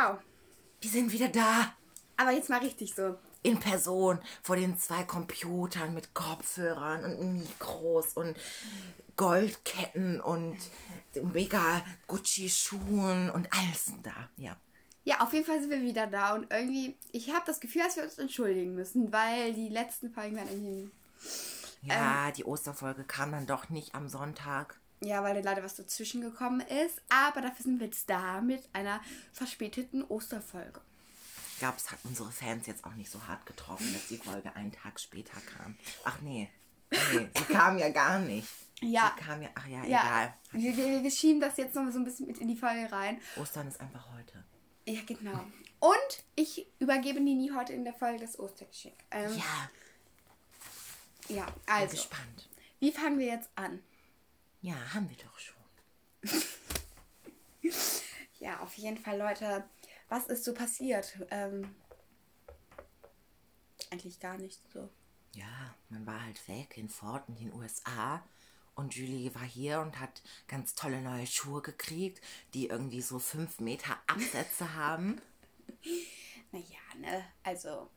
Wow. Wir sind wieder da. Aber jetzt mal richtig so. In Person vor den zwei Computern mit Kopfhörern und Mikros und Goldketten und mega Gucci-Schuhen und alles da. Ja. Ja, auf jeden Fall sind wir wieder da und irgendwie, ich habe das Gefühl, dass wir uns entschuldigen müssen, weil die letzten Folgen waren irgendwie. Ja, die Osterfolge kam dann doch nicht am Sonntag. Ja, weil leider was dazwischen gekommen ist. Aber dafür sind wir jetzt da mit einer verspäteten Osterfolge. Ich glaube, es hat unsere Fans jetzt auch nicht so hart getroffen, dass die Folge einen Tag später kam. Ach nee. Nee, sie kam ja gar nicht. Ja. Sie kam ja, ach ja, Ja, egal. wir, wir, wir schieben das jetzt noch so ein bisschen mit in die Folge rein. Ostern ist einfach heute. Ja, genau. Und ich übergebe Nini heute in der Folge das Ostergeschenk. Ähm, Ja, ja, bin also, gespannt. wie fangen wir jetzt an? Ja, haben wir doch schon. Ja, auf jeden Fall, Leute. Was ist so passiert? Ähm, eigentlich gar nicht so. Ja, man war halt weg in Ford in den USA und Julie war hier und hat ganz tolle neue Schuhe gekriegt, die irgendwie so fünf Meter Absätze haben. Naja, ne? Also,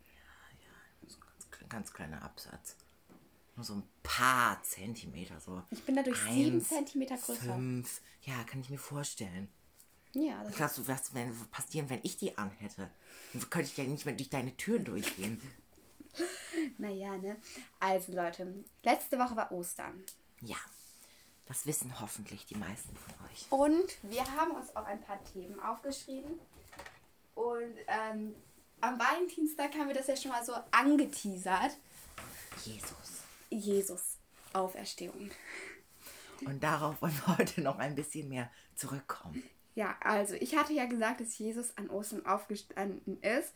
So ein ganz, ganz kleiner Absatz. Nur so ein paar Zentimeter so. ich bin dadurch sieben Eins, Zentimeter größer. Fünf. Ja, kann ich mir vorstellen. Ja, das Glaubst du, was wäre passieren, wenn ich die anhätte? Dann könnte ich ja nicht mehr durch deine Türen durchgehen. Naja, ne? Also, Leute, letzte Woche war Ostern. Ja, das wissen hoffentlich die meisten von euch. Und wir haben uns auch ein paar Themen aufgeschrieben. Und ähm, am Valentinstag haben wir das ja schon mal so angeteasert. Jesus. Jesus, Auferstehung. Und darauf wollen wir heute noch ein bisschen mehr zurückkommen. Ja, also ich hatte ja gesagt, dass Jesus an Ostern aufgestanden ist.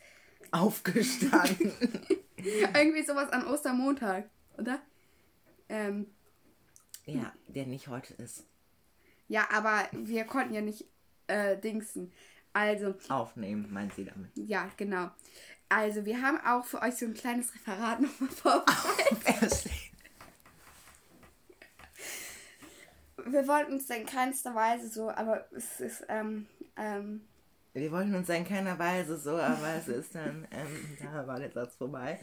Aufgestanden. Irgendwie sowas an Ostermontag, oder? Ähm, ja, der nicht heute ist. ja, aber wir konnten ja nicht äh, dingsen. Also, Aufnehmen, meint sie damit. ja, genau. Also, wir haben auch für euch so ein kleines Referat nochmal vorbereitet. Wir wollten uns in keinster Weise so, aber es ist, ähm, ähm, Wir wollten uns in keiner Weise so, aber es ist dann, ähm, da war der Satz vorbei.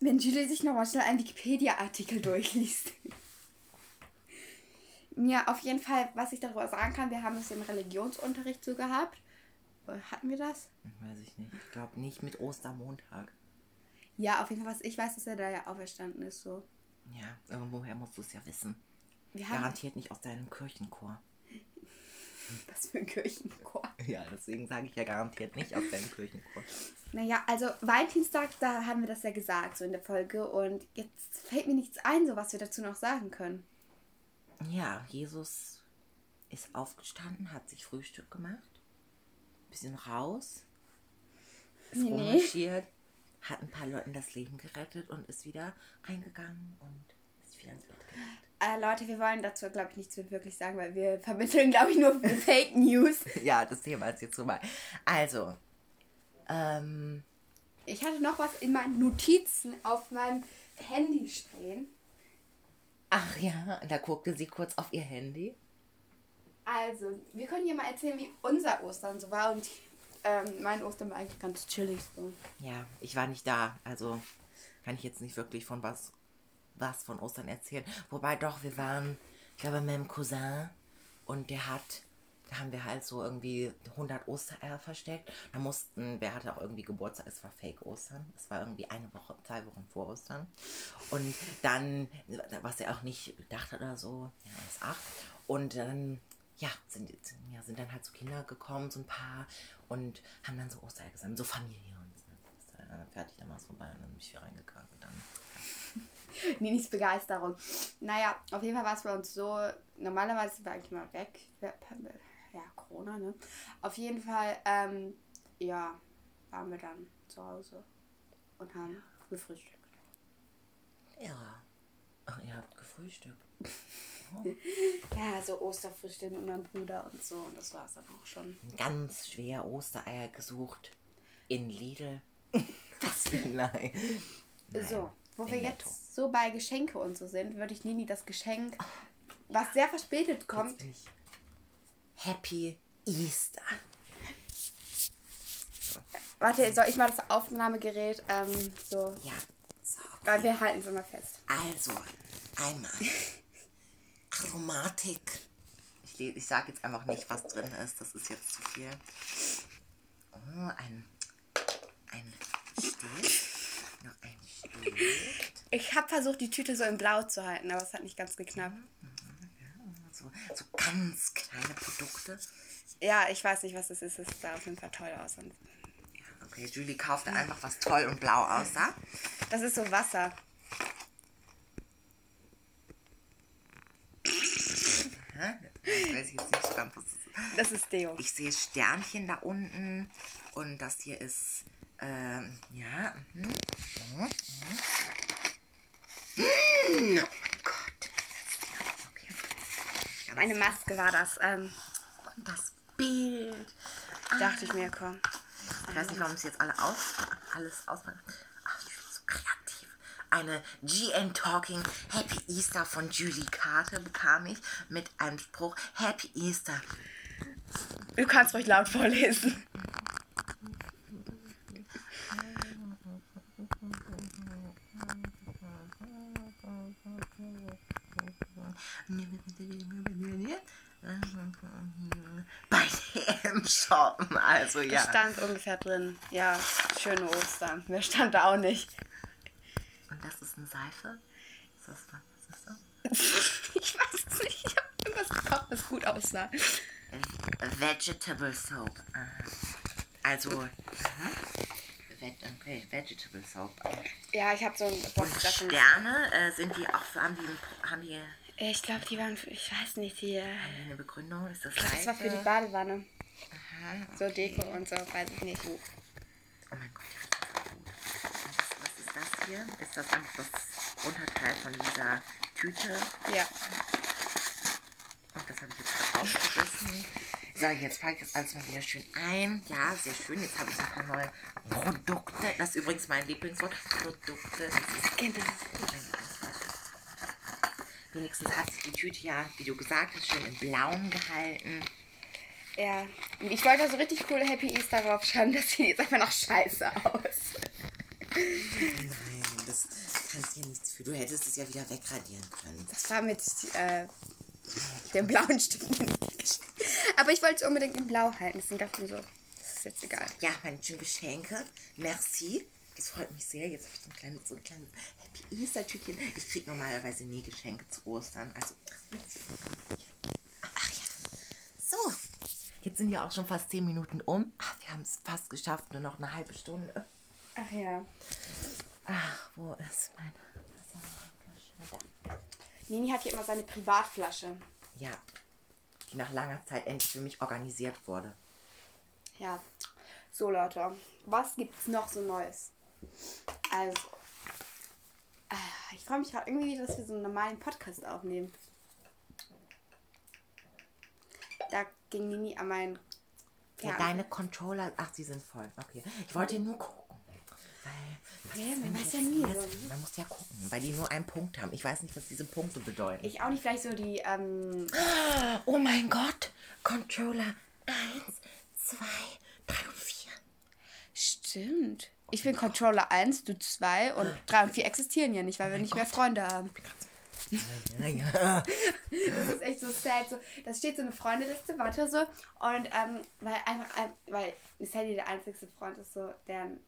wenn Julie sich nochmal schnell einen Wikipedia-Artikel durchliest. Ja, auf jeden Fall, was ich darüber sagen kann, wir haben es im Religionsunterricht so gehabt. Äh, Hatten wir das? Weiß ich nicht. Ich glaube nicht mit Ostermontag. Ja, auf jeden Fall, was ich weiß, dass er da ja auferstanden ist. So. Ja, irgendwoher musst du es ja wissen. Wir haben Garantiert nicht aus deinem Kirchenchor. was für ein Kirchenchor. Ja, deswegen sage ich ja garantiert nicht aus deinem Kirchenchor. Naja, also Valentinstag, da haben wir das ja gesagt, so in der Folge. Und jetzt fällt mir nichts ein, so was wir dazu noch sagen können. Ja, Jesus ist aufgestanden, hat sich Frühstück gemacht, bisschen raus, ist Nee. rummarschiert, hat ein paar Leuten das Leben gerettet und ist wieder reingegangen und ist wieder ins Bett gegangen. Äh, Leute, wir wollen dazu, glaube ich, nichts mehr wirklich sagen, weil wir vermitteln, glaube ich, nur Fake News. Ja, das Thema ist jetzt vorbei. Also, ähm, Ich hatte noch was in meinen Notizen auf meinem Handy stehen. ach ja, da guckte sie kurz auf ihr Handy. Also, wir können hier mal erzählen, wie unser Ostern so war. Und ähm, mein Ostern war eigentlich ganz chillig so. Ja, ich war nicht da, also kann ich jetzt nicht wirklich von was, was von Ostern erzählen. Wobei doch, wir waren, ich glaube, mit meinem Cousin und der hat, da haben wir halt so irgendwie 100 Ostereier versteckt. Da mussten, wer hatte auch irgendwie Geburtstag, es war Fake Ostern. Es war irgendwie eine Woche, zwei Wochen vor Ostern. Und dann, was er auch nicht gedacht hat oder so, ja, ist acht. Und dann, ja, sind, ja, sind dann halt so Kinder gekommen, so ein paar, und haben dann so Ostereier gesammelt, so Familie und dann fertig, es vorbei und dann bin ich hier reingegangen. Und dann, Ninis Begeisterung. Naja, auf jeden Fall war es bei uns so, normalerweise sind wir eigentlich mal weg. Ja, Corona, ne? Auf jeden Fall, ähm, ja, waren wir dann zu Hause und haben gefrühstückt. ja. Ach, ihr habt gefrühstückt. Ja, so Osterfrühstück mit meinem Bruder und so. Und das war es dann auch schon. Ganz schwer Ostereier gesucht in Lidl. Was für ein Nein. So, wo wir Netto. jetzt so bei Geschenke und so sind, würde ich Nini das Geschenk, was sehr verspätet kommt. Happy Easter. Warte, soll ich mal das Aufnahmegerät ähm, so. Ja. So, Weil wir halten es immer fest. Also, einmal Aromatik. Ich, ich sage jetzt einfach nicht, was drin ist. Das ist jetzt zu viel. Oh, ein, ein Stift. Ich habe versucht, die Tüte so in Blau zu halten, aber es hat nicht ganz geklappt. So, so ganz kleine Produkte. Ja, ich weiß nicht, was das ist. Es sah auf jeden Fall toll aus. Und Ja, okay, Julie kaufte einfach was toll und blau aussah. das ist so Wasser. Hä? Ich weiß jetzt nicht ganz, was das ist. Das ist Deo. Ich sehe Sternchen da unten und das hier ist, ähm, ja, mhm. Mhm. Mhm. Oh Gott. Okay. Ja, Eine Maske war das. Ähm, Und das Bild. dachte ich mir, komm. Ich weiß nicht, warum es jetzt alle aus, alles ausmachen. Ach, ich bin so kreativ. Eine GN Talking Happy Easter von Julie Karte bekam ich mit einem Spruch Happy Easter. Du kannst ruhig laut vorlesen. Bei dem shoppen, also Da ja. stand ungefähr drin. Ja, schöne Ostern. Mehr stand da auch nicht. Und das ist eine Seife? Ist das, was ist das? ich weiß es nicht. Ich habe irgendwas gekauft, das gut aussah. Vegetable Soap. Aha. Also. Veg okay, Vegetable Soap. Ja, ich habe so ein Box Und davon. Sterne, äh, sind die auch, haben die, haben die, Ich glaube, die waren, für, ich weiß nicht, die. äh, eine Begründung? Ist das Das war für die? Badewanne. Aha, So okay. Deko und so, weiß ich nicht. Oh mein Gott, das ist. Was, ist das hier? Ist das einfach das Unterteil von dieser Tüte? Ja. Und das habe ich jetzt gerade aufgerissen. So, jetzt packe ich das alles mal wieder schön ein. Ja, sehr schön. Jetzt habe ich ein paar neue Produkte. Das ist übrigens mein Lieblingswort. Produkte. Das ist mein Lieblingswort. Wenigstens hat sich die Tüte ja, wie du gesagt hast, schön in Blauen gehalten. Ja. Und Ich wollte so richtig coole Happy Easter draufschreiben, das sieht jetzt einfach noch scheiße aus. Nein, das kannst du ja nichts für. Du hättest es ja wieder wegradieren können. Das war mit äh, dem blauen Stiften. Aber ich wollte es unbedingt in Blau halten. Deswegen dachte ich mir so, das ist jetzt egal. Ja, meine schönen Geschenke. Merci. Das freut mich sehr. Jetzt habe ich so ein kleines, so ein kleines Happy Easter-Tütchen. Ich kriege normalerweise nie Geschenke zu Ostern. Also, ach ja. So. Jetzt sind ja auch schon fast 10 Minuten um. Ach, wir haben es fast geschafft. Nur noch eine halbe Stunde. Ach ja. Ach, wo ist meine Wasserflasche? Da. Nini hat hier immer seine Privatflasche. Ja. Die nach langer Zeit endlich für mich organisiert wurde. Ja. So, Leute. Was gibt's noch so Neues? Also. äh, Ich freue mich gerade irgendwie, dass wir so einen normalen Podcast aufnehmen. Da ging Nini an meinen. Ja, deine Controller, ach, sie sind voll. Okay. Ich wollte nur gucken. Weil, Ja, man weiß ja ist nie so. Man muss ja gucken, weil die nur einen Punkt haben. Ich weiß nicht, was diese Punkte bedeuten. Ich auch nicht vielleicht so die. Ähm, oh mein Gott! Controller 1, 2, 3 und 4. Stimmt. Ich bin Controller 1, du 2 und 3 und 4 existieren ja nicht, weil wir nicht mehr Freunde haben. Ja, ja. Das ist echt so sad. So, da steht so eine Freundeliste, warte so. Und ähm, weil einfach, ähm, weil Sandy der einzigste Freund ist, so, der ein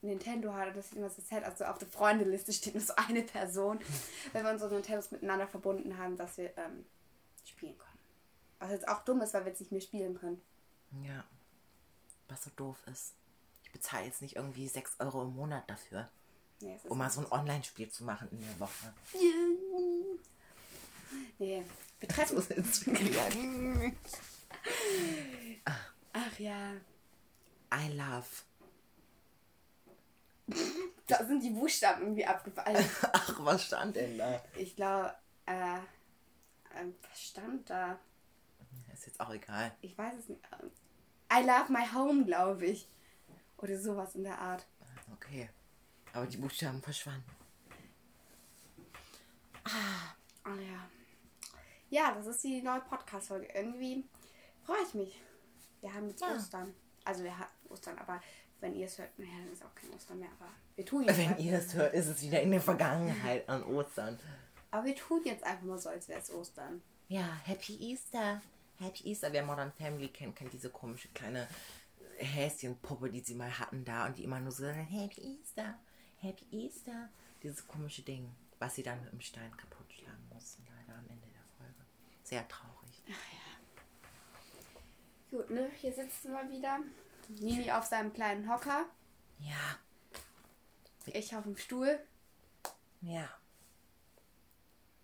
Nintendo hat. Und das sieht immer so sad. Also auf der Freundeliste steht nur so eine Person, weil wir unsere Nintendos miteinander verbunden haben, dass wir ähm, spielen können. Was jetzt auch dumm ist, weil wir jetzt nicht mehr spielen können. ja. Was so doof ist. Ich bezahle jetzt nicht irgendwie 6 Euro im Monat dafür, Nee, um mal so ein Online-Spiel zu machen in der Woche. Nee, betreffend. Es. Ach ja. I love. Da sind die Buchstaben irgendwie abgefallen. Ach, was stand denn da? Ich glaube, äh, ähm, was stand da? Ist jetzt auch egal. Ich weiß es nicht. I love my home, glaube ich. Oder sowas in der Art. Okay. Aber die Buchstaben verschwanden. Ah ja. Ja, das ist die neue Podcast-Folge. Irgendwie freue ich mich. Wir haben jetzt Ja. Ostern. Also wir ha Ostern. Aber wenn ihr es hört, naja, dann ist auch kein Ostern mehr. Aber wir tun jetzt Wenn ihr es hört, ist es wieder in der Vergangenheit an Ostern. Aber wir tun jetzt einfach mal so, als wäre es Ostern. Ja, Happy Easter. Happy Easter. Wer Modern Family kennt, kennt diese komische kleine Häschenpuppe, die sie mal hatten da und die immer nur so Happy Easter, Happy Easter. Dieses komische Ding, was sie dann mit dem Stein kaputt schlagen mussten, leider am Ende der Folge. Sehr traurig. Gut, ne? Hier sitzen wir wieder. Nini auf seinem kleinen Hocker. Ja, Ich auf dem Stuhl. ja.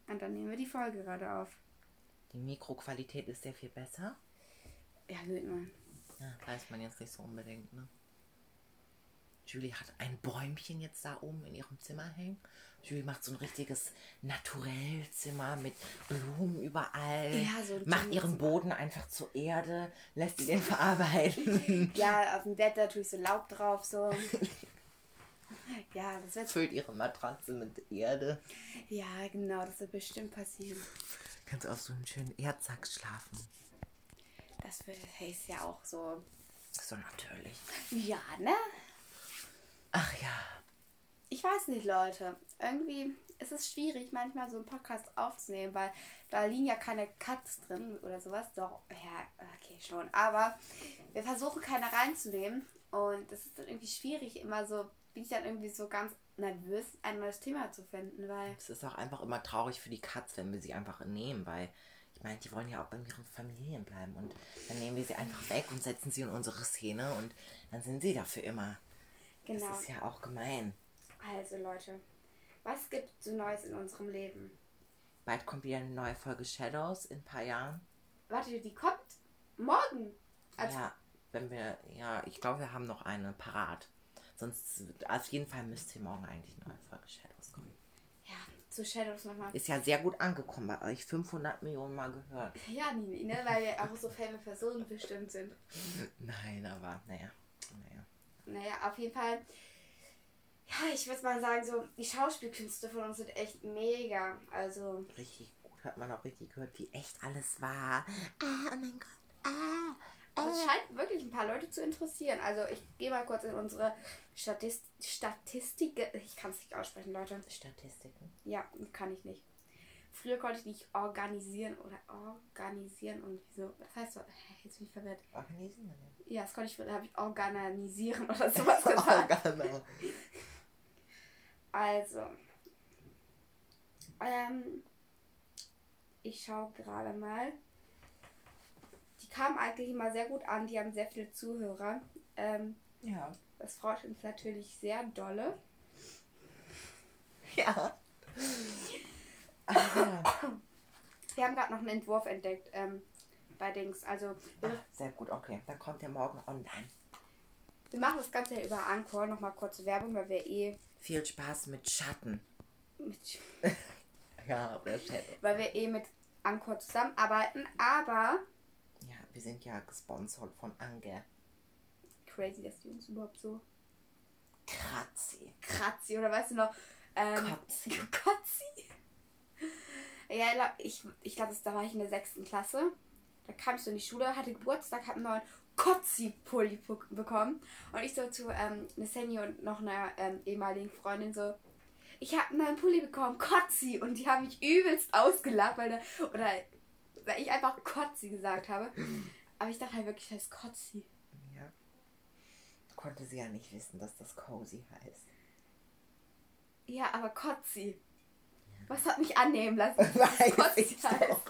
Und dann nehmen wir die Folge gerade auf. Die Mikroqualität ist sehr viel besser. Ja, gut, man. Ja, weiß man jetzt nicht so unbedingt, ne? Julie hat ein Bäumchen jetzt da oben in ihrem Zimmer hängen. Julie macht so ein richtiges Naturellzimmer mit Blumen überall. Ja, so macht ihren. Boden einfach zur Erde, lässt sie den verarbeiten. Ja, auf dem Bett da tue ich so Laub drauf, so. Ja, das wird. Füllt ihre Matratze mit Erde. Ja, genau, das wird bestimmt passieren. Kannst auf so einen schönen Erdsack schlafen. Das ist ja auch so. So natürlich. Ja, ne? Ach ja. Ich weiß nicht, Leute. Irgendwie ist es schwierig, manchmal so einen Podcast aufzunehmen, weil da liegen ja keine Cuts drin oder sowas. Doch, ja, okay, schon. Aber wir versuchen keine reinzunehmen. Und es ist dann irgendwie schwierig, immer so, bin ich dann irgendwie so ganz nervös, ein neues Thema zu finden, weil. Es ist auch einfach immer traurig für die Katz, wenn wir sie einfach nehmen, weil meine, die wollen ja auch bei ihren Familien bleiben und dann nehmen wir sie einfach weg und setzen sie in unsere Szene und dann sind sie da für immer. Genau. Das ist ja auch gemein. Also, Leute, was gibt so Neues in unserem Leben? Bald kommt wieder eine neue Folge Shadows in ein paar Jahren. Warte, die kommt morgen. Also, Ja, wenn wir, ja, ich glaube, wir haben noch eine parat. Sonst, auf jeden Fall müsste morgen eigentlich eine neue Folge Shadows zu Shadows nochmal. Ist ja sehr gut angekommen bei euch. 500 Millionen Mal gehört. Ja, Nini, ne? Weil wir auch so famous Personen bestimmt sind. Nein, aber naja. Naja. Naja, auf jeden Fall. Ja, ich würde mal sagen, so, die Schauspielkünste von uns sind echt mega. Also, Richtig gut, hat man auch richtig gehört, wie echt alles war. Ah, oh mein Gott. Ah. Aber es scheint wirklich ein paar Leute zu interessieren. Also, ich gehe mal kurz in unsere Statist Statistik. Ich kann es nicht aussprechen, Leute. Statistiken. Ja, kann ich nicht. Früher konnte ich nicht organisieren oder organisieren und wieso. Das heißt so, jetzt bin ich verwirrt. Organisieren. Ja, das konnte ich, da habe ich organisieren oder sowas gesagt. Also, ähm, ich schaue gerade mal. Kamen eigentlich immer sehr gut an, die haben sehr viele Zuhörer. Ähm, Ja. das freut uns natürlich sehr dolle. Ja. Ach, ja. Wir haben gerade noch einen Entwurf entdeckt ähm, bei Dings. Also, Ach, sehr gut, okay. Dann kommt der morgen online. wir machen das Ganze ja über Anchor. Nochmal kurze Werbung, weil wir eh Viel Spaß mit Schatten. mit, Ja, oder Shadow. weil wir eh mit Anchor zusammenarbeiten. Aber wir sind ja gesponsert von Ange. crazy, dass die uns überhaupt so Kratzi. kratzi oder weißt du noch? Ähm, Kotzi. Kotzi. Ja, ich ich, glaube, da war ich in der sechsten Klasse. Da kam ich so in die Schule, hatte Geburtstag, habe einen neuen Kotzi-Pulli pu- bekommen. Und ich so zu ähm, Neseni und noch einer ähm, ehemaligen Freundin so, ich habe einen neuen Pulli bekommen, Kotzi. Und die haben mich übelst ausgelacht, weil, da, oder, weil ich einfach Kotzi gesagt habe. Aber ich dachte halt wirklich, heißt Kotzi. Ja. Konnte sie ja nicht wissen, dass das Cozy heißt. Ja, aber Kotzi. Was hat mich annehmen lassen? Weiß Kotzi ich heißt? doch.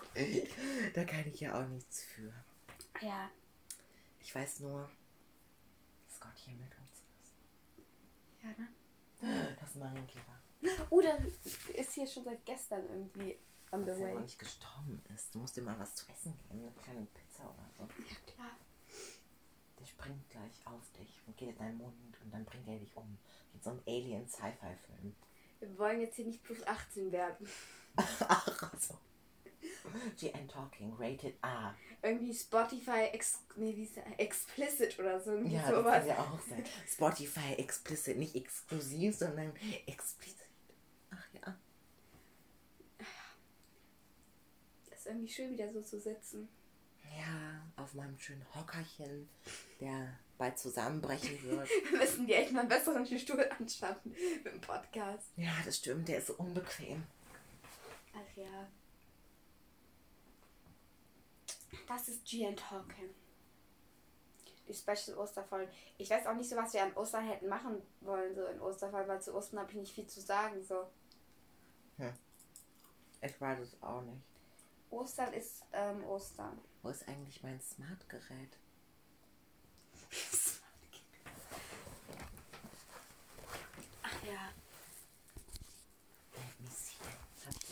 Da kann ich ja auch nichts für. Ja. Ich weiß nur, dass Gott hier mit uns ist. Ja, ne? Das Marienkäfer. Oh, der ist hier schon seit gestern irgendwie on the Dass er way. noch nicht gestorben ist. Du musst dir mal was zu essen geben. Eine kleine Pizza oder so. Ja, klar. Der springt gleich auf dich und geht in deinen Mund und dann bringt er dich um. Mit so einem Alien-Sci-Fi-Film. Wir wollen jetzt hier nicht plus 18 werden. Ach, so. GN Talking, rated A. Irgendwie Spotify ex nee, wie ist explicit oder so. Ja, das sowas. kann ja auch sein. Spotify explicit, nicht exklusiv, sondern explizit. Ach ja. Ist irgendwie schön, wieder so zu sitzen. Ja, auf meinem schönen Hockerchen, der bald zusammenbrechen wird. Wir müssen dir echt mal einen besseren Stuhl anschaffen mit dem Podcast. Ja, das stimmt, der ist so unbequem. Ach ja. Das ist GN Talking. Die Special Osterfolge. Ich weiß auch nicht so, was wir an Ostern hätten machen wollen, so in Osterfolge, weil zu Ostern habe ich nicht viel zu sagen. So. Ich weiß es auch nicht. Ostern ist ähm, Ostern. Wo ist eigentlich mein Smartgerät? Ach ja.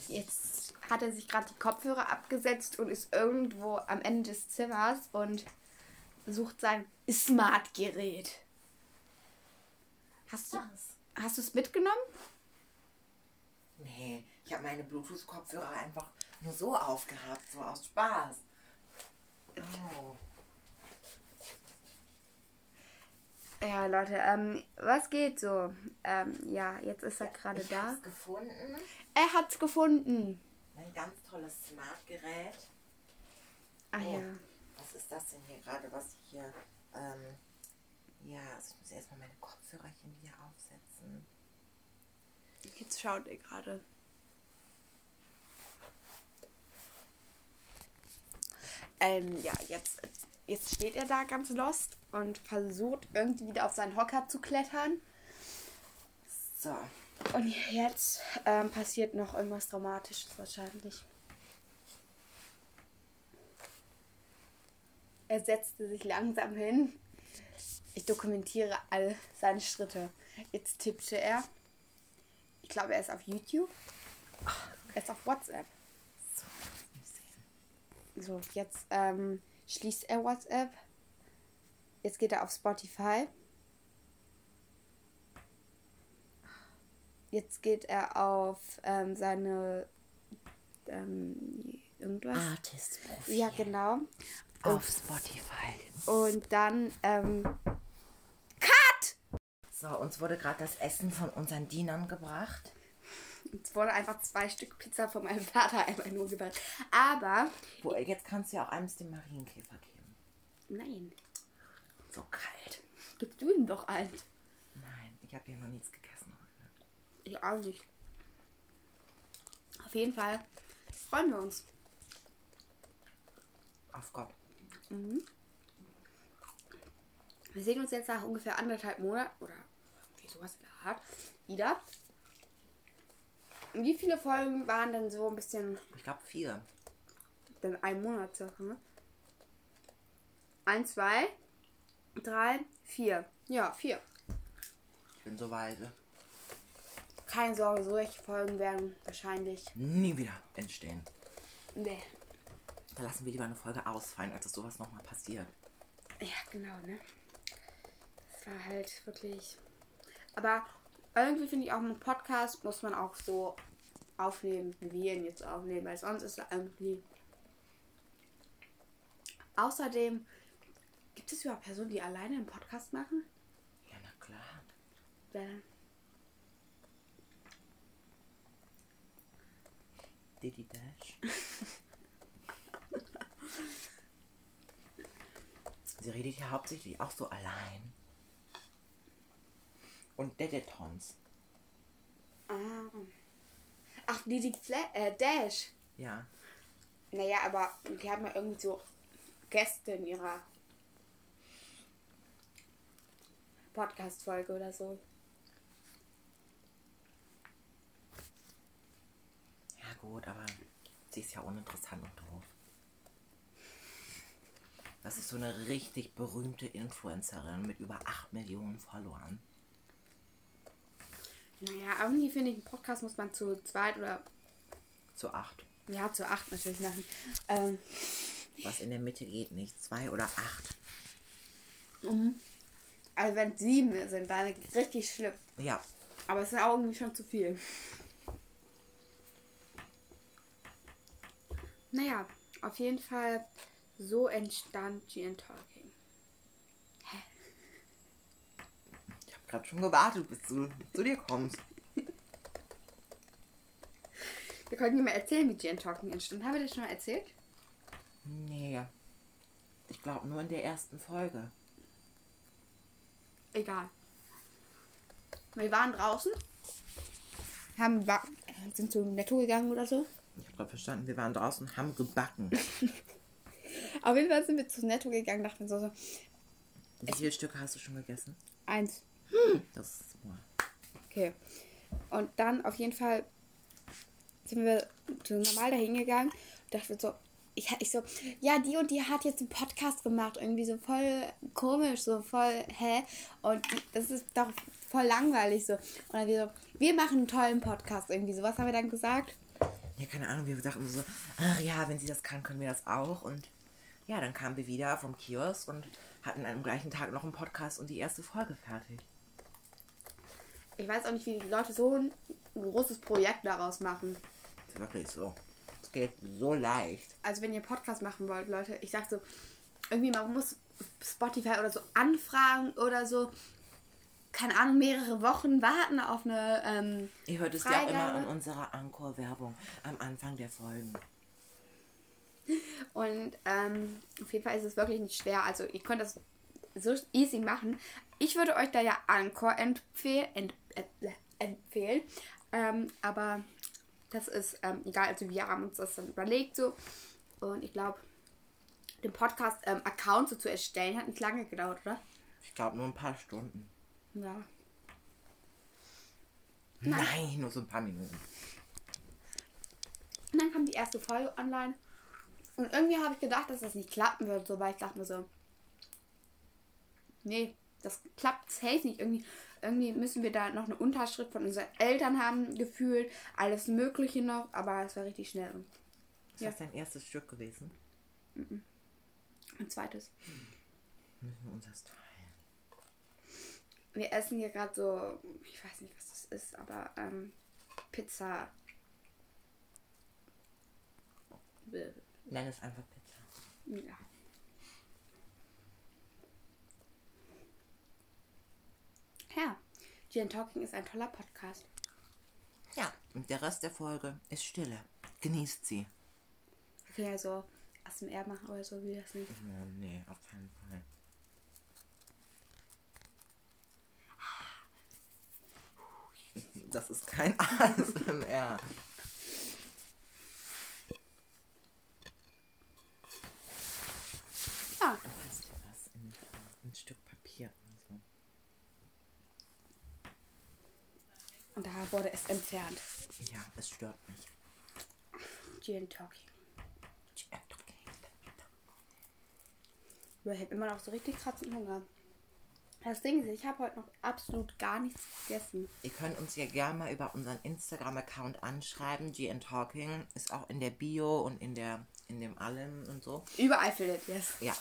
Jetzt hat er sich gerade die Kopfhörer abgesetzt und ist irgendwo am Ende des Zimmers und sucht sein Smartgerät. Hast du hast du es mitgenommen? Nee, ich habe meine Bluetooth-Kopfhörer einfach nur so aufgehabt, so aus Spaß. Oh. Ja, Leute, ähm, was geht so? Ähm, ja, jetzt ist er gerade Ich da. hab's gefunden. Er hat's gefunden. Ein ganz tolles Smartgerät. Ah Oh, ja. Was ist das denn hier gerade, was ich hier. Ähm, ja, also ich muss erstmal meine Kopfhörerchen hier aufsetzen. Jetzt schaut er gerade. Ähm, ja, jetzt, jetzt steht er da ganz lost und versucht irgendwie wieder auf seinen Hocker zu klettern. So, Und jetzt ähm, passiert noch irgendwas Dramatisches wahrscheinlich. Er setzte sich langsam hin. Ich dokumentiere all seine Schritte. Jetzt tippte er. Ich glaube, er ist auf YouTube. Er ist auf WhatsApp. so, lass mich sehen. So, jetzt ähm, schließt er WhatsApp. Jetzt geht er auf Spotify. Jetzt geht er auf ähm, seine ähm, irgendwas. Artist-Profil. Ja, genau. Auf Spotify. Und dann ähm, Cut! So, uns wurde gerade das Essen von unseren Dienern gebracht. Es wurde einfach zwei Stück Pizza von meinem Vater einfach nur gebracht. Aber Wo, jetzt kannst du ja auch eins dem Marienkäfer geben. nein, So kalt. gib du ihm doch eins. Nein, ich habe hier noch nichts gegessen heute. Ich auch nicht. Auf jeden Fall freuen wir uns. Auf Gott. Wir sehen uns jetzt nach ungefähr anderthalb Monaten oder wie sowas in der Art wieder. Wie viele Folgen waren denn so ein bisschen Ich glaube vier. denn ein Monat circa, ne? Eins, zwei, drei, vier. Ja, vier. Ich bin so weise. Keine Sorge, solche Folgen werden wahrscheinlich. Nie wieder entstehen. Nee. Da lassen wir lieber eine Folge ausfallen, als dass sowas nochmal passiert. Ja, genau, ne? Das war halt wirklich. Aber irgendwie finde ich auch einen Podcast muss man auch so aufnehmen, wie wir ihn jetzt aufnehmen, weil sonst ist er irgendwie. Außerdem gibt es überhaupt Personen, die alleine einen Podcast machen? Ja, na klar. Wer? Diddy Dash. Sie redet ja hauptsächlich auch so allein. Und Dedetons. Ah. Ach, die, die Fla äh, Dash. Ja. Naja, aber die haben ja irgendwie so Gäste in ihrer Podcast-Folge oder so. Ja gut, aber sie ist ja uninteressant und doof. Das ist so eine richtig berühmte Influencerin mit über 8 Millionen Followern. Naja, irgendwie finde ich, einen Podcast muss man zu zweit oder Zu 8. ja, zu acht natürlich machen. Ähm, Was in der Mitte geht nicht. 2 oder 8. also wenn es sieben sind, dann richtig schlimm. Ja. Aber es ist auch irgendwie schon zu viel. Naja, auf jeden Fall so entstand GN Talking. Ich habe gerade schon gewartet, bis du zu dir kommst. Wir können nicht mehr erzählen, wie GN Talking entstand. Haben wir das schon mal erzählt? Nee. Ich glaube nur in der ersten Folge. Egal. Wir waren draußen. Haben wa- sind zum Netto gegangen oder so. Ich habe gerade verstanden, wir waren draußen, haben gebacken. Auf jeden Fall sind wir zum Netto gegangen, dachten so, so Wie viele Stücke hast du schon gegessen? Das ist. Okay. Und dann auf jeden Fall sind wir normal dahin gegangen dachte so, ich, ich so, ja, die und die hat jetzt einen Podcast gemacht, irgendwie so voll komisch, so voll, hä? Und das ist doch voll langweilig so. Und dann wir so, wir machen einen tollen Podcast irgendwie so. Was haben wir dann gesagt? Ja, keine Ahnung, wir dachten so, ach ja, wenn sie das kann, können wir das auch. Und ja, dann kamen wir wieder vom Kiosk und hatten am gleichen Tag noch einen Podcast und die erste Folge fertig. Ich weiß auch nicht, wie die Leute so ein großes Projekt daraus machen. Ist wirklich so. Es geht so leicht. also wenn ihr Podcast machen wollt, Leute, ich sag so, irgendwie man muss Spotify oder so anfragen oder so, keine Ahnung, mehrere Wochen warten auf eine, ähm, Ihr hört es ja immer Freigabe. an unserer Anchor-Werbung am Anfang der Folgen. und ähm, auf jeden Fall ist es wirklich nicht schwer, also ihr könnt das so easy machen. Ich würde euch da ja Anchor empfehlen, empfehlen, ähm, aber das ist ähm, egal, also wir haben uns das dann überlegt so und ich glaube, den Podcast-Account so zu erstellen hat nicht lange gedauert, oder? Ich glaube nur ein paar Stunden. Ja. Nein, nur so ein paar Minuten. Und dann kam die erste Folge online. Und irgendwie habe ich gedacht, dass das nicht klappen wird, so, weil ich dachte mir so, nee, das klappt safe nicht. Irgendwie, irgendwie müssen wir da noch eine Unterschrift von unseren Eltern haben, gefühlt, alles Mögliche noch, aber es war richtig schnell. Ist Ja. das dein erstes Stück gewesen? ein zweites. Müssen wir uns das teilen. Wir essen hier gerade so, ich weiß nicht, was das ist, aber ähm, Pizza. Nenn es einfach Pizza. Ja. Ja, Gin Talking ist ein toller Podcast. Ja, und der Rest der Folge ist Stille. Genießt sie. Wir können ja so ASMR machen oder so, wie das nicht. Oh, nee, auf keinen Fall. Das ist kein ASMR. Ja, Weißt du was? Ein, ein Stück Papier und so. und da entfernt. Ja, es stört mich. Gin Talking. Ich habe immer noch so richtig kratzen Hunger. Das Ding ist, ich habe heute noch absolut gar nichts gegessen. Ihr könnt uns ja gerne mal über unseren Instagram-Account anschreiben. GN Talking ist auch in der Bio und in der in dem allem und so. Überall findet ihr es. Ja.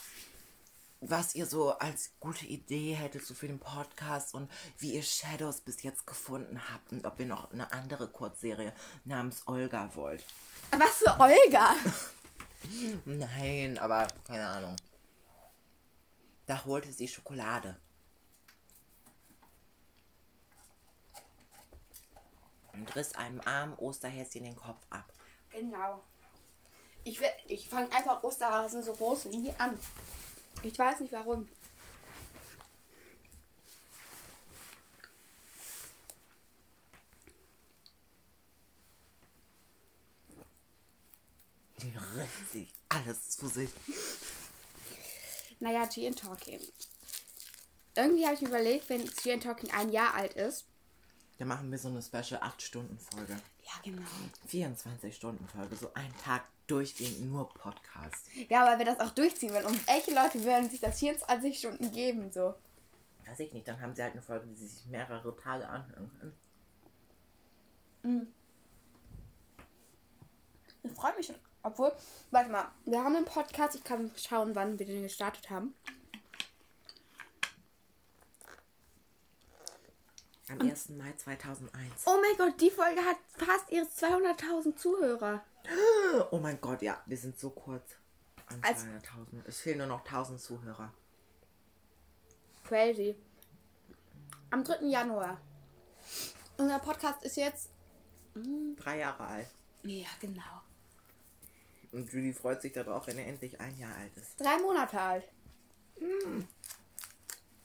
Was ihr so als gute Idee hättet so für den Podcast und wie ihr Shadows bis jetzt gefunden habt und ob ihr noch eine andere Kurzserie namens Olga wollt. Was für Olga? Nein, aber keine Ahnung. Da holte sie Schokolade. Und riss einem armen Osterhäschen den Kopf ab. Genau. Ich, ich fange einfach Osterhasen so groß wie nie an. Ich weiß nicht warum. Die sich alles zu sich. Naja, Gin Talking. Irgendwie habe ich mir überlegt, wenn Gin Talking ein Jahr alt ist. Da machen wir so eine Special 8-Stunden-Folge. Ja, genau. 24-Stunden-Folge. So einen Tag durchgehend nur Podcast. Ja, weil wir das auch durchziehen wollen. Und welche Leute werden sich das 24 Stunden geben, so? Weiß ich nicht. Dann haben sie halt eine Folge, die sie sich mehrere Tage anhören können. Ich freue mich schon. Obwohl, warte mal, wir haben einen Podcast. Ich kann schauen, wann wir den gestartet haben. Am 1. Mai 2001. Oh mein Gott, die Folge hat fast ihre 200.000 Zuhörer. Oh mein Gott, ja, wir sind so kurz an Als- 200.000. Es fehlen nur noch 1000 Zuhörer. Crazy. Am 3. Januar. Unser Podcast ist jetzt. Drei Jahre alt. Ja, genau. Und Julie freut sich darauf, wenn er endlich ein Jahr alt ist. Drei Monate alt.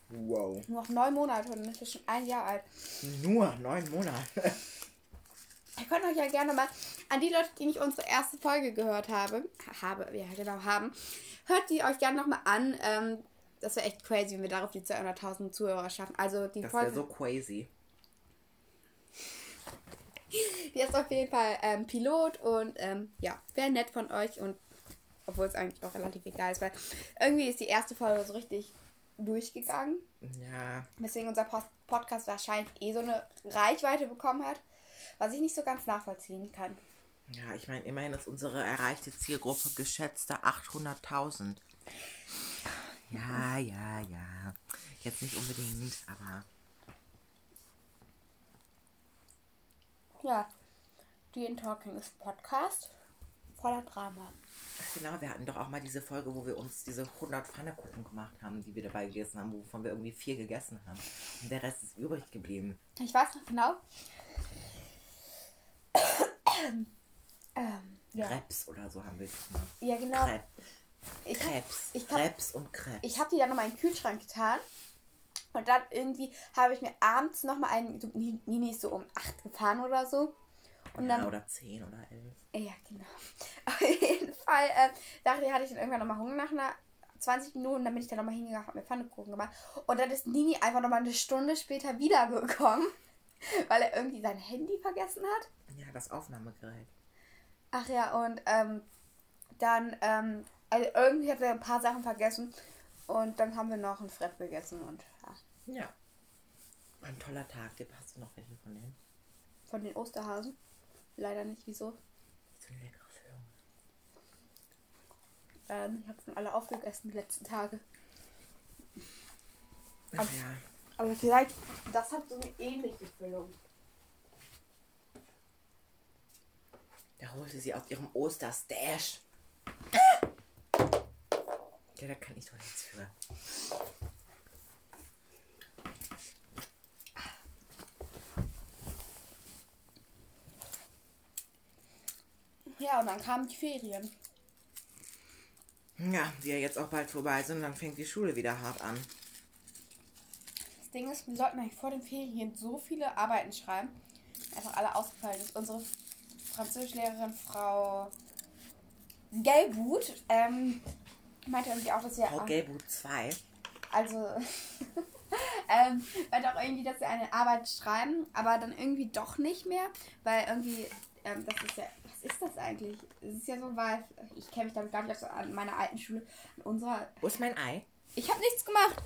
Wow. Nur noch neun Monate und ist schon ein Jahr alt. Nur neun Monate. Ihr könnt euch ja gerne mal an die Leute, die nicht unsere erste Folge gehört habe, habe, ja genau, haben, hört die euch gerne nochmal an. Ähm, das wäre echt crazy, wenn wir darauf die 200.000 Zuhörer schaffen. Also die Das Folge, wäre so crazy. die ist auf jeden Fall ähm, Pilot und ähm, ja, wäre nett von euch und obwohl es eigentlich auch relativ egal ist, weil irgendwie ist die erste Folge so richtig durchgegangen. Ja. Weswegen unser Post Podcast wahrscheinlich eh so eine Reichweite bekommen hat, was ich nicht so ganz nachvollziehen kann. Ja, ich meine, immerhin ist unsere erreichte Zielgruppe geschätzte 800.000. Ja, ja, ja. Jetzt nicht unbedingt, aber Ja, die in Talking ist Podcast voller Drama. genau, wir hatten doch auch mal diese Folge, wo wir uns diese 100 Pfannekuchen gemacht haben, die wir dabei gegessen haben, wovon wir irgendwie vier gegessen haben. Und der Rest ist übrig geblieben. Ich weiß noch genau. ähm, ja. Krebs oder so haben wir gemacht. ja, genau. Krebs. Ich hab, Krebs. ich hab- Krebs und Krebs. ich habe die dann nochmal in den Kühlschrank getan. Und dann irgendwie habe ich mir abends nochmal einen, so, Nini ist so um 8 gefahren oder so. Und ja, dann, oder 10 oder 11. ja, genau. Auf jeden Fall äh, dachte ich, hatte ich dann irgendwann nochmal Hunger nach einer 20 Minuten. Dann bin ich dann nochmal hingegangen, habe mir Pfannkuchen gemacht. Und dann ist Nini einfach nochmal eine Stunde später wiedergekommen, weil er irgendwie sein Handy vergessen hat. Ja, das Aufnahmegerät. Ach ja, und ähm, dann, ähm, also irgendwie hat er ein paar Sachen vergessen. Und dann haben wir noch ein Frepp gegessen und ja, Ja. Ein toller Tag. Gibt hast du noch welche von denen? von den Osterhasen. Leider nicht, wieso? Leckere. Ähm, ich habe schon alle aufgegessen die letzten Tage. Ach ja. Aber vielleicht, das hat so eine ähnliche Füllung. Da holte sie aus ihrem Osterstash. Ja, da kann ich doch nichts für. Ja, und dann kamen die Ferien. Ja, die ja jetzt auch bald vorbei sind, dann fängt die Schule wieder hart an. Das Ding ist, wir sollten eigentlich vor den Ferien so viele Arbeiten schreiben. Einfach alle ausgefallen ist. Unsere Französischlehrerin Frau Gelbut ähm, meinte irgendwie auch, dass wir Frau Gelbut 2. Also, ähm, meinte auch irgendwie, dass wir eine Arbeit schreiben, aber dann irgendwie doch nicht mehr, weil irgendwie, ähm, das ist ja, ist das eigentlich? Es ist ja so, weil ich kenne mich damit gar nicht aus an meiner alten Schule, an unserer. Wo ist mein Ei? Ich habe nichts gemacht.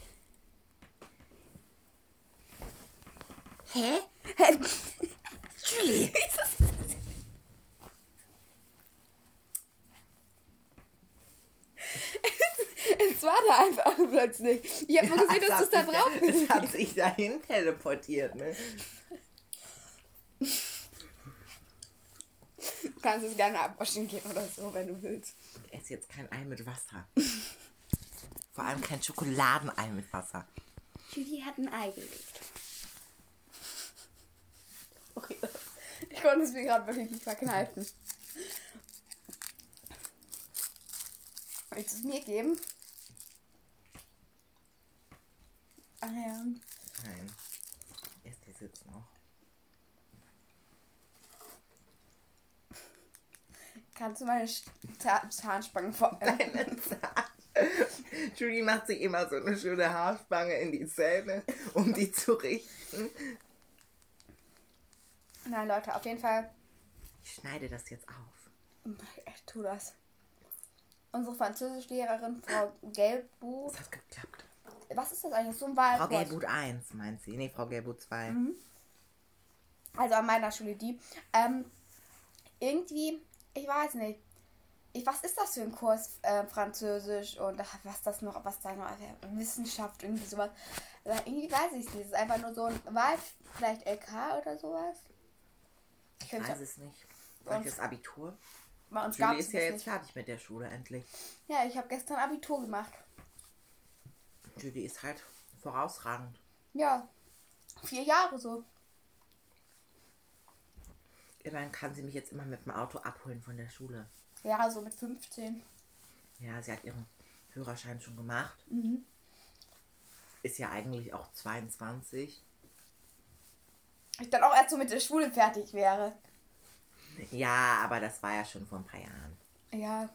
Hä? Julie. Es war da einfach plötzlich. Ich habe nur gesehen, dass du es da drauf Es hat sich dahin teleportiert, ne? Du kannst es gerne abwaschen gehen oder so, wenn du willst. Ich esse jetzt kein Ei mit Wasser. Vor allem kein Schokoladenei mit Wasser. Julie hat ein Ei gelegt. Okay. Ich konnte es mir gerade wirklich nicht verkneifen. Willst du es mir geben? Ah ja. Nein. Ich esse das jetzt noch. Kannst du meine Sta- Zahnspangen vor Deine Zahn. Julie macht sich immer so eine schöne Haarspange in die Zähne, um die zu richten. Nein, Leute, auf jeden Fall. Ich schneide das jetzt auf. Ich tu das. Unsere Französischlehrerin, Frau Gelbu. Das hat geklappt. Was ist das eigentlich? So ein Frau Wahlwort. Gelbut 1, meint sie. Nee, Frau Gelbut 2. Also an meiner Schule die. Ähm, irgendwie, ich weiß nicht. Ich, was ist das für ein Kurs äh, Französisch und ach, was das noch, was da noch, äh, Wissenschaft, irgendwie sowas. Aber irgendwie weiß ich es nicht. Es ist einfach nur so ein Wahl, vielleicht LK oder sowas. Ich Ich weiß es nicht. Welches Abitur? bei uns Julie ist ja das jetzt nicht. fertig mit der Schule, endlich. Ja, ich habe gestern Abitur gemacht. Julie ist halt vorausragend. Ja, vier Jahre so. Immerhin kann sie mich jetzt immer mit dem Auto abholen von der Schule. Ja, so mit 15. Ja, sie hat ihren Führerschein schon gemacht. ist ja eigentlich auch 22. Ich dann auch erst so mit der Schule fertig wäre. Ja, aber das war ja schon vor ein paar Jahren. Ja.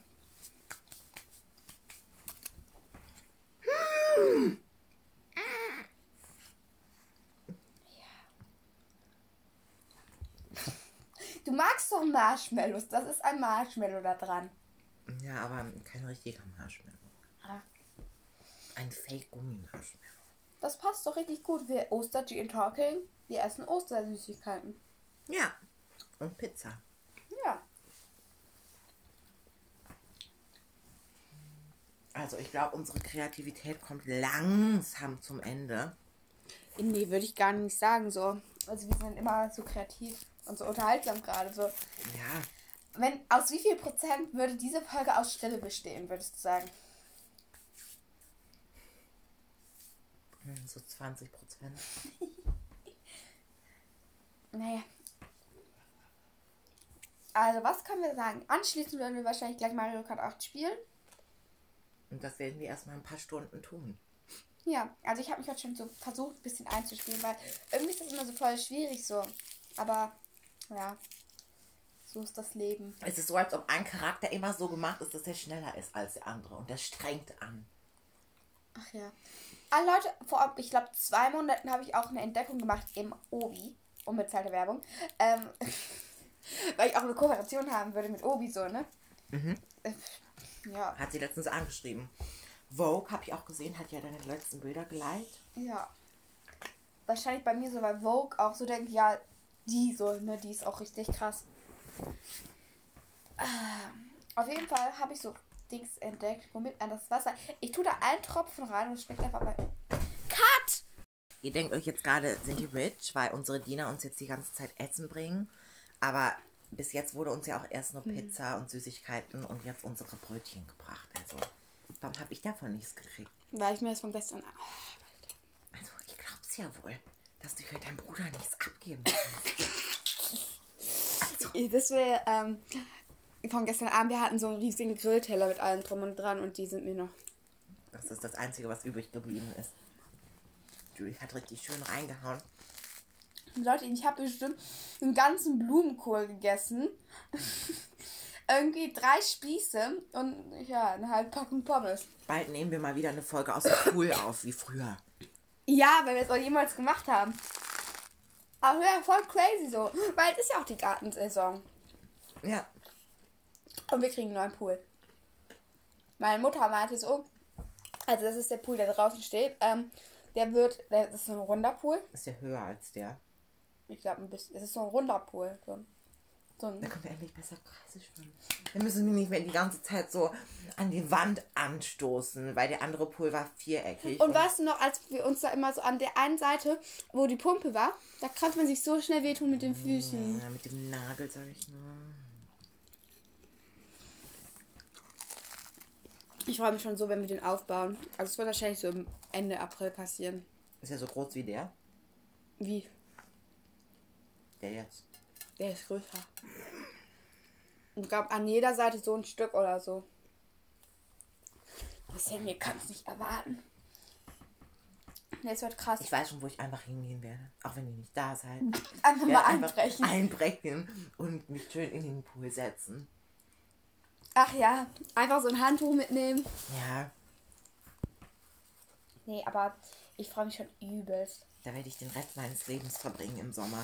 Du magst doch Marshmallows. Das ist ein Marshmallow da dran. Ja, aber kein richtiger Marshmallow. Ah, Ein Fake-Gummi-Marshmallow. Das passt doch richtig gut. Wir Ostergy and Talking. Wir essen Ostersüßigkeiten. Ja. Und Pizza. Ja. Also ich glaube, unsere Kreativität kommt langsam zum Ende. Nee, würde ich gar nicht sagen so. Also wir sind immer so kreativ und so unterhaltsam gerade. So. Ja, Wenn, aus wie viel Prozent würde diese Folge aus Stille bestehen, würdest du sagen? so 20 Prozent. Naja. Also, was können wir sagen? Anschließend werden wir wahrscheinlich gleich Mario Kart 8 spielen. Und das werden wir erstmal ein paar Stunden tun. Ja, also ich habe mich heute schon so versucht, ein bisschen einzuspielen, weil irgendwie ist das immer so voll schwierig so. Aber, ja, so ist das Leben. Es ist so, als ob ein Charakter immer so gemacht ist, dass er schneller ist als der andere. Und das strengt an. Ach ja. Ah, Leute, vor, ich glaube, zwei Monaten habe ich auch eine Entdeckung gemacht im Obi. Unbezahlte Werbung. Ähm, weil ich auch eine Kooperation haben würde mit Obi so, ne? Äh, Ja, Hat sie letztens angeschrieben. Vogue, habe ich auch gesehen, hat ja deine letzten Bilder geliked. ja. Wahrscheinlich bei mir so, weil Vogue auch so denkt, ja, die ne, die ist auch richtig krass. Ah, Auf jeden Fall habe ich so Dings entdeckt, womit man das Wasser. Ich tue da einen Tropfen rein und es schmeckt einfach mal. Cut! Ihr denkt euch jetzt gerade, sind die rich, weil unsere Diener uns jetzt die ganze Zeit Essen bringen. Aber bis jetzt wurde uns ja auch erst nur Pizza und Süßigkeiten und jetzt unsere Brötchen gebracht. Also, warum habe ich davon nichts gekriegt? Weil ich mir das von gestern. Also, ich glaub's ja wohl, dass du für deinen Bruder nichts abgeben kannst. Das wäre ähm, von gestern Abend. Wir hatten so einen riesigen Grillteller mit allem drum und dran und die sind mir noch. Das ist das Einzige, was übrig geblieben ist. Julie hat richtig schön reingehauen. Leute, ich habe bestimmt einen ganzen Blumenkohl gegessen. Irgendwie drei Spieße und ja, eine halbe Packung Pommes. Bald nehmen wir mal wieder eine Folge aus dem Pool auf, wie früher. Ja, weil wir es auch jemals gemacht haben. Aber ja, voll crazy so. Weil es ist ja auch die Gartensaison. Ja, Und wir kriegen einen neuen Pool. Meine Mutter meinte so, also das ist der Pool, der draußen steht. Ähm, der wird, das ist so ein runder Pool. ist ja höher als der. Ich glaube ein bisschen, es ist so ein runder Pool. So, so Da können wir endlich besser Kreise schwimmen. Dann müssen wir nicht mehr die ganze Zeit so an die Wand anstoßen, weil der andere Pool war viereckig. und weißt du noch, als wir uns da immer so an der einen Seite, wo die Pumpe war, da konnte man sich so schnell wehtun mit den Füßen. Ja, mit dem Nagel, sag ich nur. Ich freue mich schon so, wenn wir den aufbauen. Also es wird wahrscheinlich so Ende April passieren. Ist ja so groß wie der. Wie? Der jetzt. Der ist größer. Ich glaube, an jeder Seite so ein Stück oder so. Das hier kann es nicht erwarten. Es wird krass. Ich weiß schon, wo ich einfach hingehen werde. Auch wenn ihr nicht da seid. Einfach mal werde einfach einbrechen. einbrechen und mich schön in den Pool setzen. Ach ja, einfach so ein Handtuch mitnehmen. Ja, Nee, aber ich freue mich schon übelst. da werde ich den Rest meines Lebens verbringen im Sommer.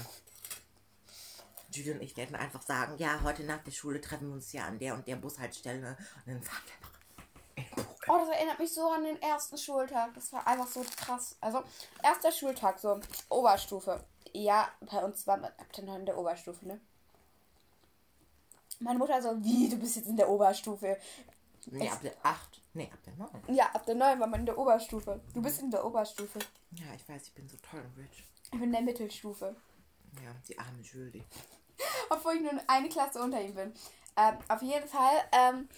Julie und ich werden einfach sagen, ja, heute nach der Schule treffen wir uns ja an der und der Bushaltestelle und dann fahren wir Pool. Oh, das erinnert mich so an den ersten Schultag. Das war einfach so krass. Also, erster Schultag, so Oberstufe. Ja, bei uns war man ab der 9. der Oberstufe, ne? Meine Mutter so, wie, du bist jetzt in der Oberstufe. Nee, ab der 8. Nee, ab der 9. Ja, ab der 9 war man in der Oberstufe. Du bist in der Oberstufe. Ja, ich weiß, ich bin so toll und rich. Ich bin in der Mittelstufe. Ja, die arme Julie. Obwohl ich nur eine Klasse unter ihm bin. Ähm, auf jeden Fall, ähm,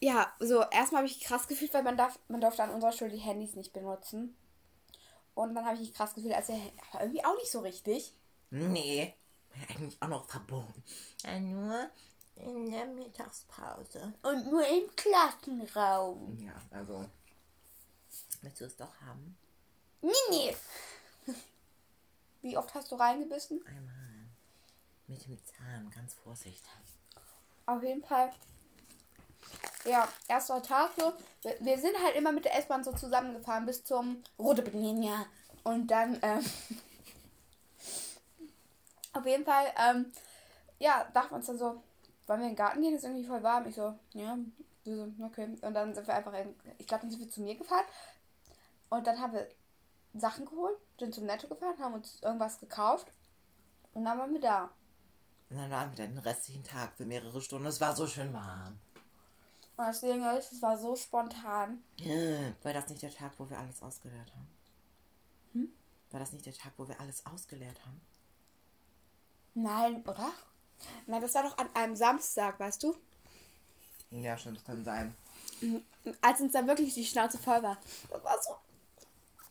ja, so, erstmal habe ich krass gefühlt, weil man darf, man durfte an unserer Schule die Handys nicht benutzen. Und dann habe ich mich krass gefühlt, als er, aber irgendwie auch nicht so richtig. Nee, eigentlich auch noch verboten. Ja, nur in der Mittagspause. Und nur im Klassenraum. Ja, also. Willst du es doch haben? Mini! Wie oft hast du reingebissen? Einmal. Mit dem Zahn, ganz vorsichtig. Auf jeden Fall. Ja, erster Tag so. Wir, sind halt immer mit der S-Bahn so zusammengefahren bis zum Rote Linie. Und dann, ähm, auf jeden Fall, ähm, ja, dachten wir uns dann so, wollen wir in den Garten gehen? Ist irgendwie voll warm. Ich so, ja, so, okay. Und dann sind wir einfach in, ich glaube, dann sind wir zu mir gefahren. Und dann haben wir Sachen geholt, sind zum Netto gefahren, haben uns irgendwas gekauft. Und dann waren wir da. Und dann waren wir dann den restlichen Tag für mehrere Stunden. Es war so schön warm. Und das Ding ist, es war so spontan. War das nicht der Tag, wo wir alles ausgeleert haben? Hm? War das nicht der Tag, wo wir alles ausgeleert haben? Nein, oder? Nein, das war doch an einem Samstag, weißt du? Ja, stimmt, das kann sein. Als uns dann wirklich die Schnauze voll war. Das war so.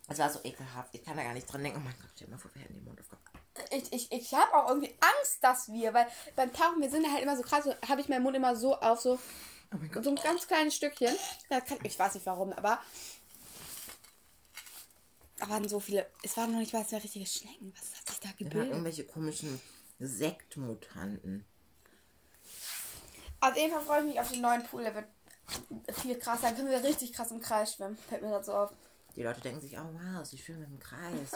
Es war so ekelhaft. Ich kann da gar nicht dran denken. Oh mein Gott, stell dir mal vor, wir hätten den Mund aufgemacht. Ich, ich, ich habe auch irgendwie Angst, dass wir, weil beim Tauchen, wir sind halt immer so krass, so, habe ich meinen Mund immer so auf, so, Oh mein Gott. so ein ganz kleines Stückchen. Kann, ich weiß nicht warum, aber. Da waren so viele. Es waren noch nicht mal zwei richtige Schnecken. Was hat sich da gebildet? irgendwelche komischen Sektmutanten. Auf jeden Fall freue ich mich auf den neuen Pool. Der wird viel krasser. Dann können wir richtig krass im Kreis schwimmen. Fällt mir dazu auf. Die Leute denken sich, oh wow, sie schwimmen im Kreis.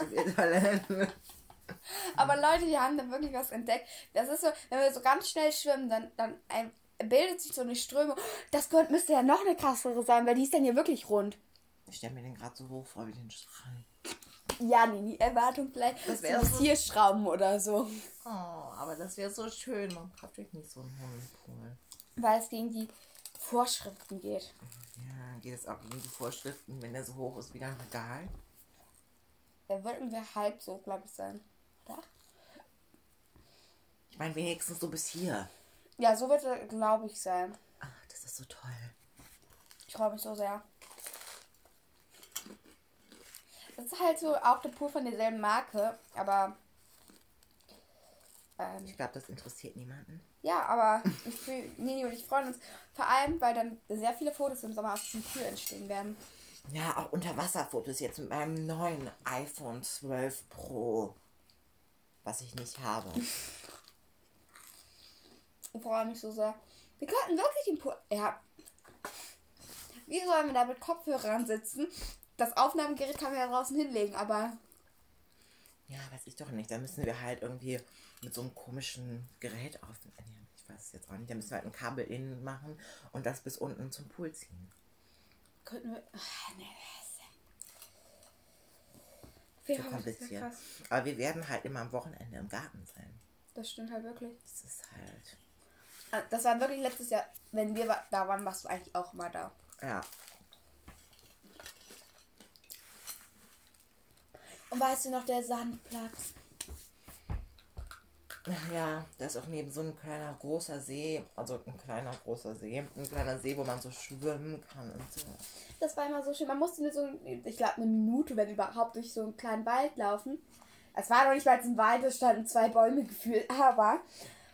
Aber Leute, die haben da wirklich was entdeckt. Das ist so, wenn wir so ganz schnell schwimmen, dann, dann bildet sich so eine Strömung. Das könnte, müsste ja noch eine krassere sein, weil die ist dann ja wirklich rund. Ich stelle mir den gerade so hoch vor wie den Strand. Ja, nee, die Erwartung vielleicht. Das Das wär wäre so- Zierschrauben oder so. Oh, aber das wäre so schön. Man braucht wirklich nicht so einen hohen Pool. Weil es gegen die Vorschriften geht. Ja, geht es auch gegen die Vorschriften, wenn der so hoch ist wie ein Regal? Da würden wir halb so, glaube ich, sein. Meine, wenigstens so bis hier. Ja, so wird er, glaube ich, sein. Ach, das ist so toll. Ich freue mich so sehr. Das ist halt so auch der Pool von derselben Marke, aber. Ähm, Ich glaube, das interessiert niemanden. ja, aber ich Nini und ich freuen uns vor allem, weil dann sehr viele Fotos im Sommer aus diesem Pool entstehen werden. Ja, auch Unterwasserfotos jetzt mit meinem neuen iPhone 12 Pro. Was ich nicht habe. Ich freue mich so sehr. Wir könnten wirklich den Pool. Ja. Wie sollen wir da mit Kopfhörern sitzen? Das Aufnahmegerät kann man ja draußen hinlegen, aber Ja, weiß ich doch nicht. Da müssen wir halt irgendwie mit so einem komischen Gerät aufnehmen. Nee, Ich weiß es jetzt auch nicht. Da müssen wir halt ein Kabel innen machen und das bis unten zum Pool ziehen. könnten wir. Ach, nee, So kompliziert. Aber wir werden halt immer am Wochenende im Garten sein. Das stimmt halt wirklich. Das ist halt. Ah, Das war wirklich letztes Jahr, wenn wir da waren, warst du eigentlich auch immer da. Ja. Und weißt du noch, der Sandplatz? Ja, da ist auch neben so ein kleiner großer See, also ein kleiner großer See, ein kleiner See, wo man so schwimmen kann und so. Das war immer so schön. Man musste nur so, ich glaube, eine Minute, wenn überhaupt, durch so einen kleinen Wald laufen. Es war noch nicht mal ein Wald, es standen zwei Bäume gefühlt, aber.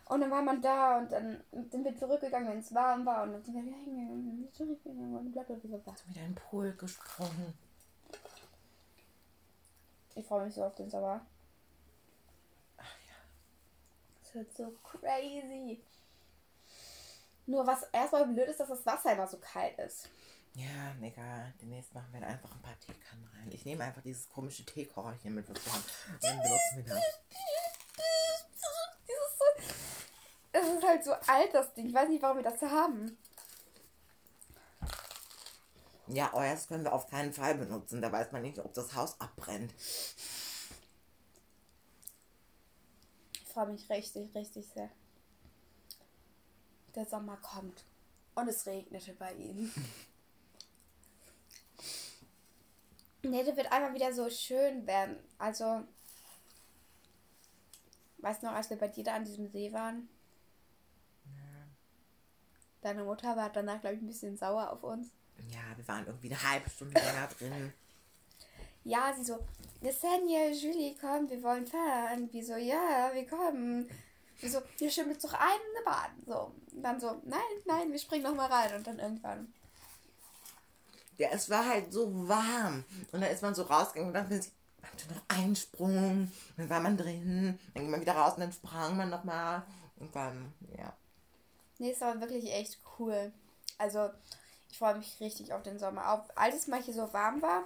Und dann war man da und dann sind wir zurückgegangen, wenn es warm war. Und dann sind wir wieder hingegangen und zurückgegangen und bla bla bla bla. Wieder in den Pool gesprungen. Ich freue mich so auf den Sommer. Ach ja. Es wird so crazy. Nur was erstmal blöd ist, dass das Wasser immer so kalt ist. Ja, egal. Demnächst machen wir einfach ein paar Teekannen rein. Ich nehme einfach dieses komische Teekocherchen mit, was wir haben. Und dann benutzen wir das. Es ist halt so alt, das Ding. Ich weiß nicht, warum wir das haben. Ja, euers können wir auf keinen Fall benutzen. Da weiß man nicht, ob das Haus abbrennt. Ich freue mich richtig, richtig sehr. Der Sommer kommt. Und es regnete bei ihnen. Nee, der wird einmal wieder so schön werden. Also, weißt du noch, als wir bei dir da an diesem See waren? Deine Mutter war danach, glaube ich, ein bisschen sauer auf uns. Ja, wir waren irgendwie eine halbe Stunde länger drin. Ja, sie so, Yesenia, Julie, komm, wir wollen fahren. Wir so, ja, wir kommen. Wir so, wir schwimmen jetzt doch ein in der Bahn. So, und dann so, nein, nein, wir springen noch mal rein. Und dann irgendwann, Ja, es war halt so warm. Und dann ist man so rausgegangen und dachte sich, noch einen Sprung, dann war man drin, dann ging man wieder raus und dann sprang man nochmal und dann, ja. Nee, ist aber wirklich echt cool. Also, ich freue mich richtig auf den Sommer. Auch als es mal hier so warm war,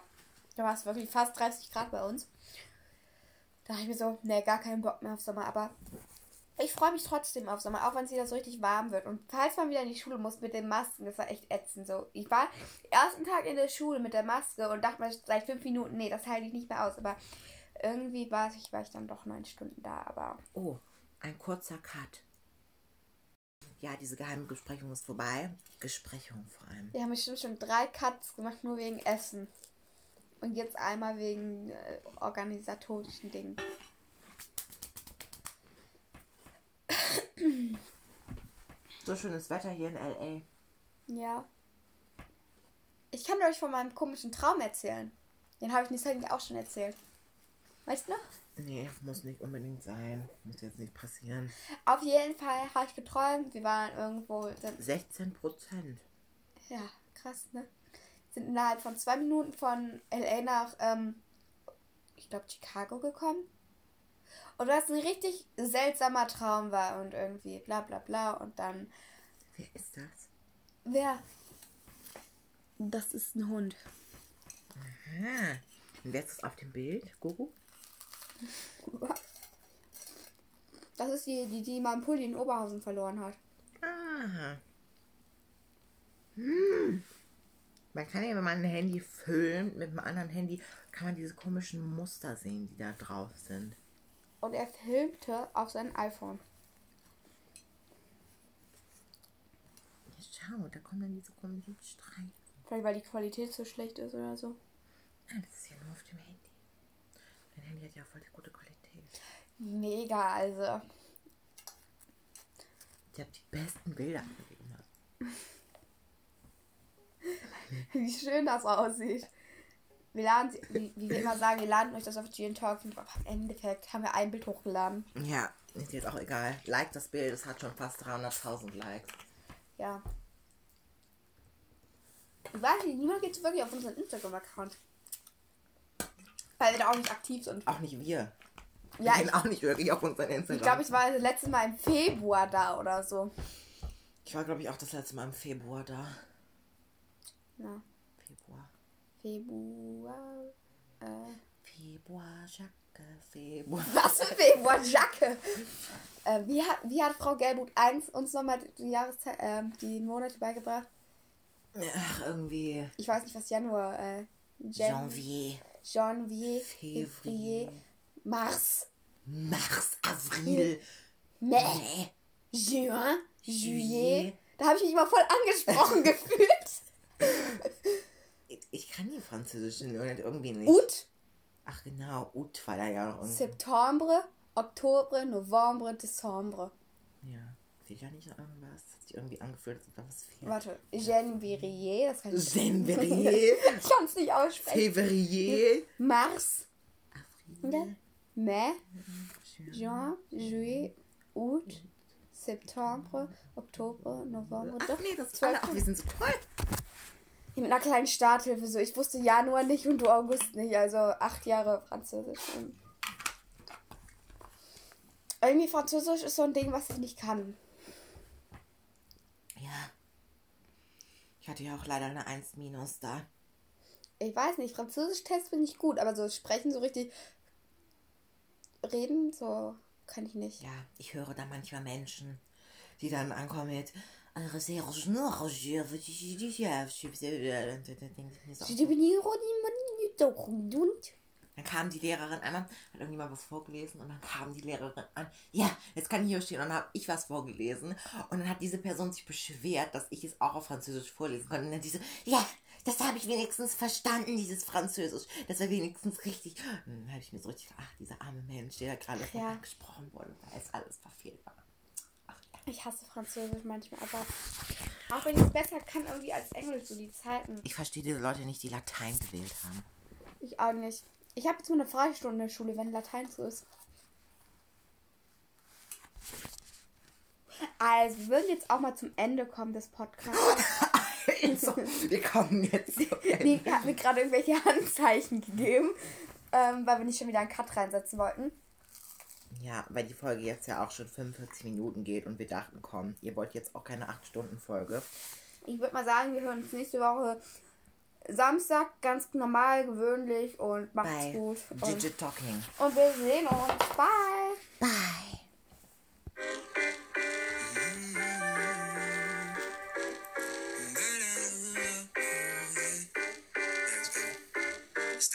da war es wirklich fast 30 Grad bei uns. Da habe ich mir so, nee, gar keinen Bock mehr auf Sommer. Aber ich freue mich trotzdem auf Sommer, auch wenn es wieder so richtig warm wird. Und falls man wieder in die Schule muss mit den Masken, das war echt ätzend. So, ich war ersten Tag in der Schule mit der Maske und dachte mir seit fünf Minuten, nee, das halte ich nicht mehr aus. Aber irgendwie war ich, war ich dann doch neun Stunden da. Aber Oh, ein kurzer Cut. Ja, diese geheime Besprechung ist vorbei. Besprechung vor allem. wir haben bestimmt schon drei Cuts gemacht, nur wegen Essen. Und jetzt einmal wegen äh, organisatorischen Dingen. So schönes Wetter hier in L.A. Ja. Ich kann euch von meinem komischen Traum erzählen. Den habe ich nicht eigentlich auch schon erzählt. Weißt du noch? Nee, muss nicht unbedingt sein. Muss jetzt nicht passieren. Auf jeden Fall habe ich geträumt, wir waren irgendwo. Sind, 16 Prozent. ja, krass, ne? Sind innerhalb von zwei Minuten von LA nach, ähm, ich glaube, Chicago gekommen. Und was ein richtig seltsamer Traum war und irgendwie bla bla bla. Und dann, Wer ist das? wer? Das ist ein Hund. Ah. Und wer ist das auf dem Bild? Gogo? Das ist die, die, die meinen Pulli in Oberhausen verloren hat. Ah. Hm. Man kann ja, wenn man ein Handy filmt mit einem anderen Handy, kann man diese komischen Muster sehen, die da drauf sind. Und er filmte auf sein iPhone. Ja, schau, da kommen dann diese komischen Streifen. Vielleicht weil die Qualität so schlecht ist oder so. Ah, das ist ja nur auf dem Handy. Handy hat ja voll die gute Qualität. Mega, also. Ich habe die besten Bilder gemacht. Wie schön das aussieht. Wir laden, sie- wie, wie wir immer sagen, wir laden euch das auf GN Talk. Aber im Endeffekt haben wir ein Bild hochgeladen. Ja, ist jetzt auch egal. Like das Bild, es hat schon fast 300.000 Likes. Ja. Ich weiß nicht, niemand geht wirklich auf unseren Instagram-Account. Weil wir da auch nicht aktiv sind. Auch nicht wir. Wir Ja, gehen ich, auch nicht wirklich auf unseren Instagram. ich glaube, ich war das letzte Mal im Februar da oder so. ich war, glaube ich, auch das letzte Mal im Februar da. Ja. Februar. Februar. Äh. Februar, Jacke, Februar. Was für Februar, Jacke. Äh, wie, hat, wie hat Frau Gelbut 1 uns nochmal die Jahreszeit, ähm, die Monate beigebracht? Ach, irgendwie Ich weiß nicht, was Januar, äh, Jan Janvier, Janvier, Février, Février, Mars, Mars, Avril, Mai, Mai, Juin, Juillet. Da habe ich mich mal voll angesprochen gefühlt. Ich, kann die französischen irgendwie nicht. Août, Ach genau, Ut war da ja noch irgendwie. Septembre, Oktober, Novembre, Dezembre. Fehlt ja nicht irgendwas. Hat sich irgendwie angefühlt, als ob da was fehlt. Warte, Janvier, das kann ich Janvier, Ich kann es nicht aussprechen. Février, Mars, Avril, Mai, Juin. Juillet, Août, Septembre, Oktober, November. Ach Doch, nee, das ist alle. Ach, wir sind so toll. Mit einer kleinen Starthilfe. So, ich wusste Januar nicht und du August nicht. Also acht Jahre Französisch. Irgendwie Französisch ist so ein Ding, was ich nicht kann. Ja. Ich hatte ja auch leider eine 1 minus da. Ich weiß nicht, Französisch-Test bin ich gut, aber so sprechen, so richtig reden, so kann ich nicht. Ja, ich höre da manchmal Menschen, die dann ankommen mit ich so, Dann kam die Lehrerin einmal, hat irgendjemand was vorgelesen und dann kam die Lehrerin an, ja, jetzt kann ich hier stehen und dann habe ich was vorgelesen und dann hat diese Person sich beschwert, dass ich es auch auf Französisch vorlesen konnte und dann diese, ja, das habe ich wenigstens verstanden, dieses Französisch, das war wenigstens richtig. Und dann habe ich mir so richtig, ach, dieser arme Mensch, der da gerade Ja. gesprochen wurde, weil es alles verfehlt war. Ich hasse Französisch manchmal, aber auch wenn ich es besser kann, irgendwie als Englisch, so die Zeiten. Ich verstehe diese Leute nicht, die Latein gewählt haben. Ich auch nicht. Ich habe jetzt mal eine Freistunde in der Schule, wenn Latein zu ist. Also, wir würden jetzt auch mal zum Ende kommen des Podcasts. also, wir kommen jetzt. Die hat mir gerade irgendwelche Handzeichen gegeben, ähm, weil wir nicht schon wieder einen Cut reinsetzen wollten. Ja, weil die Folge jetzt ja auch schon 45 Minuten geht und wir dachten, komm, ihr wollt jetzt auch keine 8-Stunden-Folge. Ich würde mal sagen, wir hören uns nächste Woche Samstag ganz normal, gewöhnlich und macht's gut. Digit Talking. Und wir sehen uns. Bye. Bye.